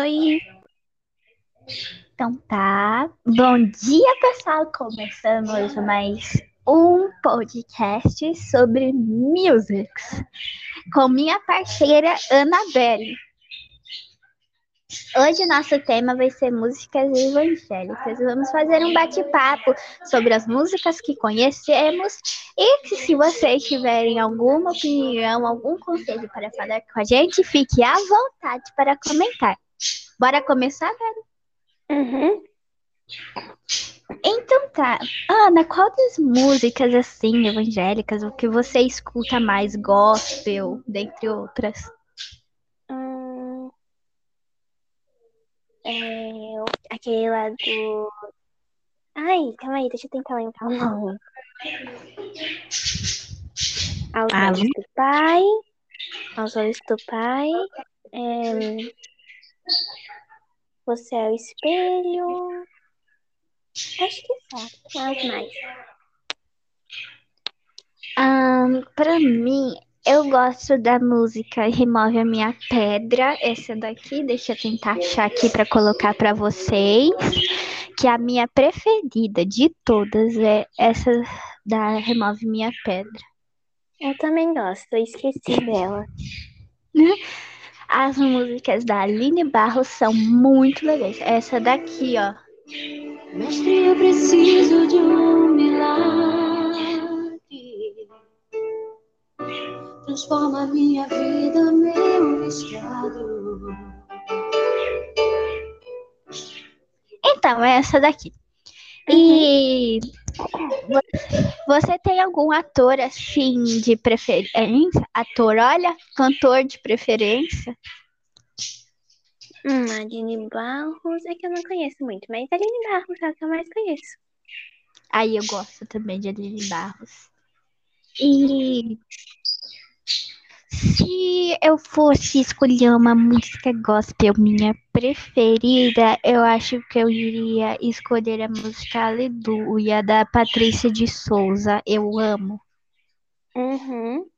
Oi. Então tá. Bom dia, pessoal. Começando hoje mais um podcast sobre musics com minha parceira Anabelle. Hoje nosso tema vai ser músicas evangélicas. Vamos fazer um bate-papo sobre as músicas que conhecemos e que se vocês tiverem alguma opinião, algum conselho para falar com a gente, fique à vontade para comentar. Bora começar, velho? Uhum. Então tá. Ana, qual das músicas assim evangélicas o que você escuta mais gospel, dentre outras? Hum, é, aquele lá do. Ai, calma aí, deixa eu tentar lembrar o nome. Aos Ah, olhos do Pai. Aos olhos do Pai. é, você é o espelho. Acho que só. As mais. Ahn, pra mim, eu gosto da música Remove a Minha Pedra. Essa daqui, deixa eu tentar achar aqui pra colocar pra vocês. Que a minha preferida de todas é essa da Remove Minha Pedra. Eu também gosto, eu esqueci dela. As músicas da Aline Barros são muito legais. Essa daqui, ó. Mestre, eu preciso de um milagre. Transforma minha vida, meu estado. Então, é essa daqui. E vo- você tem algum ator assim de preferência? Ator, olha, cantor de preferência? Hum, Aline Barros é que eu não conheço muito, mas Aline Barros é a que eu mais conheço. Aí eu gosto também de Aline Barros. E se eu fosse escolher uma música gospel minha preferida, eu acho que eu iria escolher a música Aleluia da Patrícia de Souza. Eu amo. Uhum,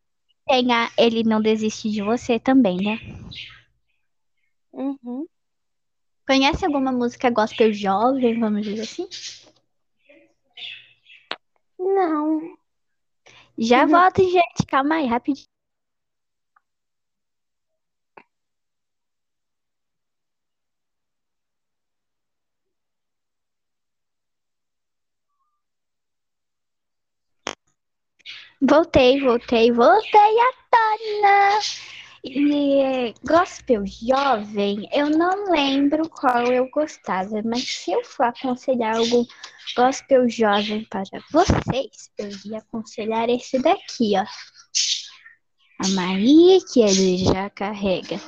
Tem a Ele Não Desiste de Você também, né? uhum. Conhece alguma música gospel jovem, vamos dizer assim? Não. Já Uhum. volto, gente. Calma aí, rapidinho. Voltei, voltei, voltei à tona. E gospel jovem, eu não lembro qual eu gostava, mas se eu for aconselhar algum gospel jovem para vocês, eu ia aconselhar esse daqui, ó. A Maria que ele já carrega.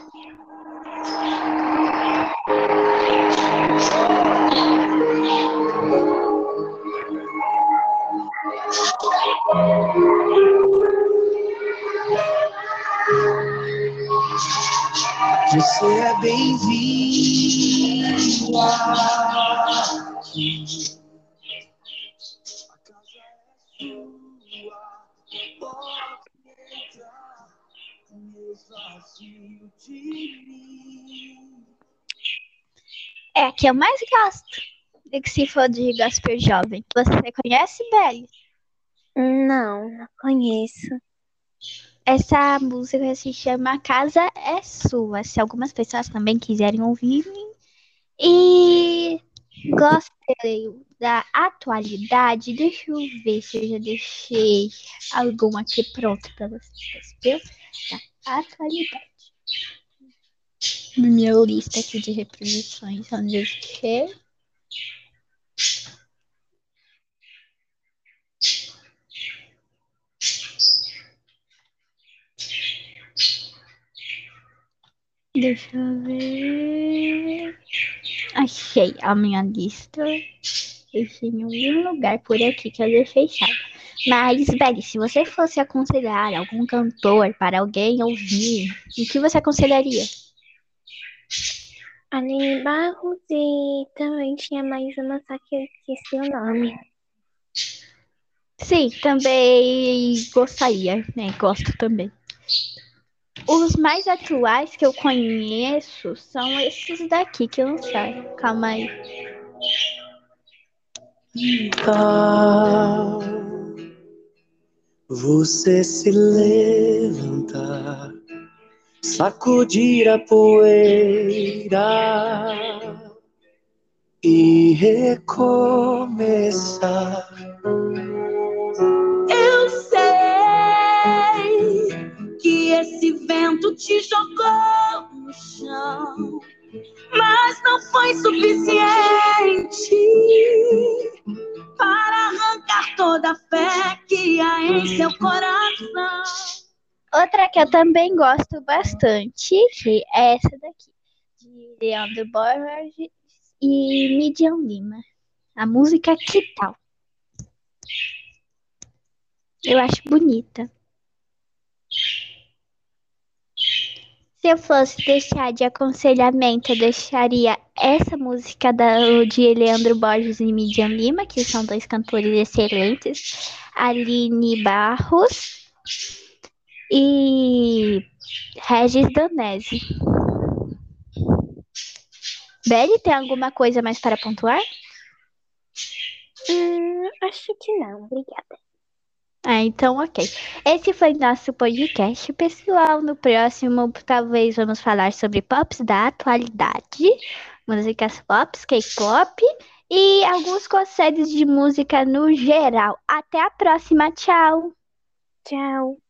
Você é bem-vindo aqui. A casa é sua, pode entrar. Me esvazio de mim. É que eu mais gosto. E que se for de gospel jovem. Você conhece, Belly? Não, não conheço. Essa música se chama Casa é Sua. Se algumas pessoas também quiserem ouvir. E gospel da atualidade. Deixa eu ver se eu já deixei algum aqui pronto para vocês. Gospel da atualidade. Minha lista aqui de reproduções, onde eu deixei. Deixa eu ver. Achei a minha lista. Deixei em algum lugar por aqui que eu deixei salvo. Mas, Belly, se você fosse aconselhar algum cantor para alguém ouvir, o que você aconselharia? Aline Barros e também tinha mais uma, só que eu esqueci o nome. Sim, também gostaria, né? Gosto também. Os mais atuais que eu conheço são esses daqui que lançaram. Calma aí. Tá. Você se levantar, sacudir a poeira e recomeçar. Eu sei que esse vento te jogou no chão, mas não foi suficiente para arrancar toda a fé que há em seu coração. Outra que eu também gosto bastante, que é essa daqui, de Leandro Borges e Midian Lima. A música Que Tal? Eu acho bonita. Se eu fosse deixar de aconselhamento, eu deixaria essa música da, de Leandro Borges e Midian Lima, que são dois cantores excelentes. Aline Barros e Regis Danese. Belle, tem alguma coisa mais para pontuar? Hum, acho que não, obrigada. Ah, então ok. Esse foi nosso podcast, pessoal. No próximo, talvez vamos falar sobre pops da atualidade, músicas pops, K-pop e alguns conselhos de música no geral. Até a próxima, tchau! Tchau.